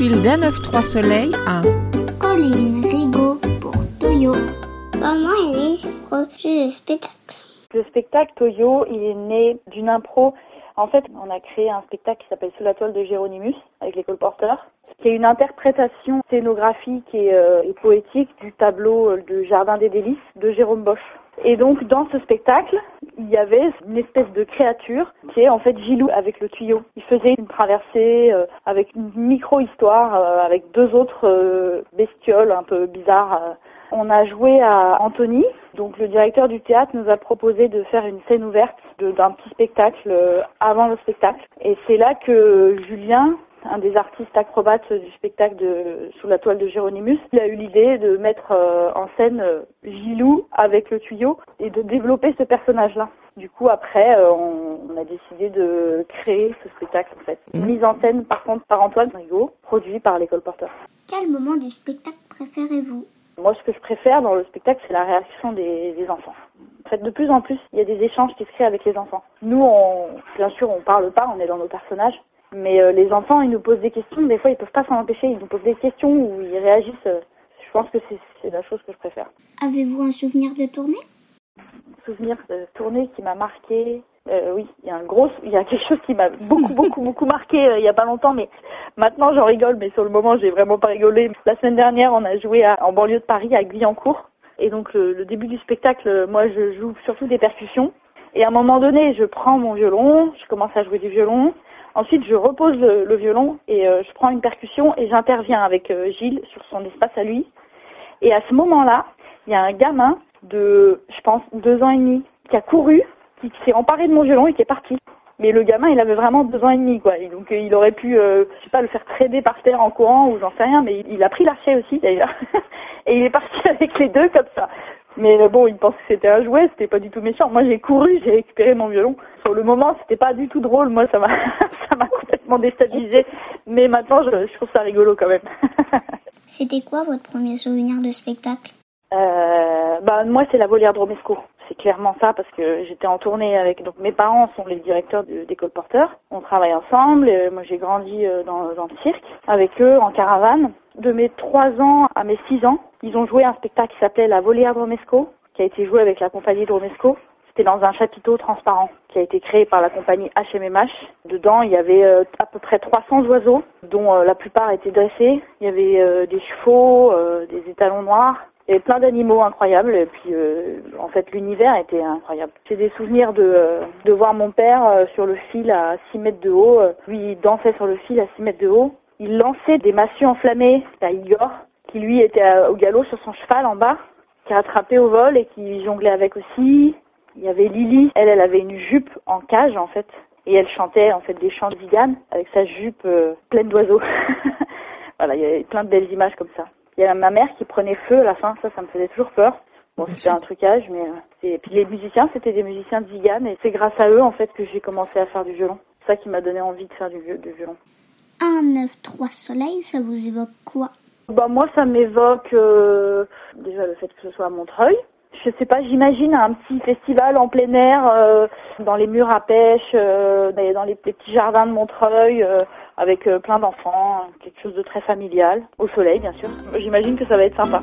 fil d'un œuf trois soleils à Colline Rigaud pour Toyo. Maman, elle est projet de spectacle. Le spectacle Toyo, il est né d'une impro. En fait, on a créé un spectacle qui s'appelle Sous la toile de Géronimus avec les colporteurs, qui est une interprétation scénographique et, euh, et poétique du tableau de Jardin des délices de Jérôme Bosch. Et donc dans ce spectacle, il y avait une espèce de créature qui est en fait Gilou avec le tuyau. Il faisait une traversée euh, avec une micro-histoire euh, avec deux autres euh, bestioles un peu bizarres. euh. On a joué à Anthony, donc le directeur du théâtre nous a proposé de faire une scène ouverte d'un petit spectacle euh, avant le spectacle. Et c'est là que Julien, un des artistes acrobates du spectacle de Sous la toile de Géronimus, il a eu l'idée de mettre euh, en scène euh, Gilou avec le tuyau et de développer ce personnage-là. Du coup, après, euh, on, on a décidé de créer ce spectacle, en fait. Mhm. Mise en scène, par contre, par Antoine Rigaud, produit par l'école porteur. Quel moment du spectacle préférez-vous? Moi, ce que je préfère dans le spectacle, c'est la réaction des, des enfants. En fait, de plus en plus, il y a des échanges qui se créent avec les enfants. Nous, on, bien sûr, on parle pas, on est dans nos personnages. Mais euh, les enfants, ils nous posent des questions. Des fois, ils peuvent pas s'en empêcher. Ils nous posent des questions ou ils réagissent. euh, Je pense que c'est la chose que je préfère. Avez-vous un souvenir de tournée? Souvenir de tournée qui m'a marqué. Euh, oui, il y a un gros, il y a quelque chose qui m'a beaucoup, beaucoup, beaucoup marqué euh, il y a pas longtemps, mais maintenant j'en rigole, mais sur le moment j'ai vraiment pas rigolé. La semaine dernière, on a joué à- en banlieue de Paris à Guyancourt, et donc le, le début du spectacle, moi je joue surtout des percussions, et à un moment donné, je prends mon violon, je commence à jouer du violon. Ensuite, je repose le, violon et euh, je prends une percussion et j'interviens avec euh, Gilles sur son espace à lui. Et à ce moment-là, il y a un gamin de, je pense, deux ans et demi qui a couru, qui s'est emparé de mon violon et qui est parti. Mais le gamin, il avait vraiment deux ans et demi, quoi. Donc, euh, il aurait pu, euh, je sais pas, le faire trader par terre en courant ou j'en sais rien, mais il, il a pris l'archet aussi, d'ailleurs. et il est parti avec les deux comme ça. Mais euh, bon, il pense que c'était un jouet, c'était pas du tout méchant. Moi, j'ai couru, j'ai récupéré mon violon. Sur le moment, c'était pas du tout drôle. Moi, ça m'a, ça m'a complètement déstabilisé. Mais maintenant, je, je trouve ça rigolo quand même. C'était quoi votre premier souvenir de spectacle? Euh, bah moi c'est la volière de Romesco. C'est clairement ça parce que j'étais en tournée avec donc mes parents sont les directeurs d'école porteur. On travaille ensemble. euh, moi j'ai grandi euh, dans, dans le cirque avec eux en caravane. De mes 3 ans à mes 6 ans, ils ont joué un spectacle qui s'appelait La volière de Romesco, qui a été joué avec la compagnie de Romesco. C'était dans un chapiteau transparent qui a été créé par la compagnie HMMH. Dedans, il y avait euh, à peu près 300 oiseaux, dont euh, la plupart étaient dressés. Il y avait des chevaux, des étalons noirs. Il plein d'animaux incroyables. Et puis, euh, en fait, l'univers était incroyable. J'ai des souvenirs de, euh, de voir mon père euh, sur le fil à 6 mètres de haut. Lui, il dansait sur le fil à 6 mètres de haut. Il lançait des massues enflammées à Igor, qui lui était au galop sur son cheval en bas, qui rattrapait au vol et qui jonglait avec aussi. Il y avait Lily, elle, elle avait une jupe en cage en fait, et elle chantait en fait des chants de avec sa jupe pleine d'oiseaux. voilà, il y avait plein de belles images comme ça. Il y a ma mère qui prenait feu à la fin, ça, ça me faisait toujours peur. Bon, c'était un trucage, mais euh, c'est- puis les musiciens, c'était des musiciens de zigane, et c'est grâce à eux en fait que j'ai commencé à faire du violon. C'est ça qui m'a donné envie de faire du, vi- du violon. 1, 9, 3 soleils, ça vous évoque quoi? Bah moi ça m'évoque euh, déjà le fait que ce soit à Montreuil. Je sais pas, j'imagine un petit festival en plein air euh, dans les murs à pêche, euh, dans les- petits jardins de Montreuil, euh, avec euh, plein d'enfants, quelque chose de très familial, au soleil bien sûr. J'imagine que ça va être sympa.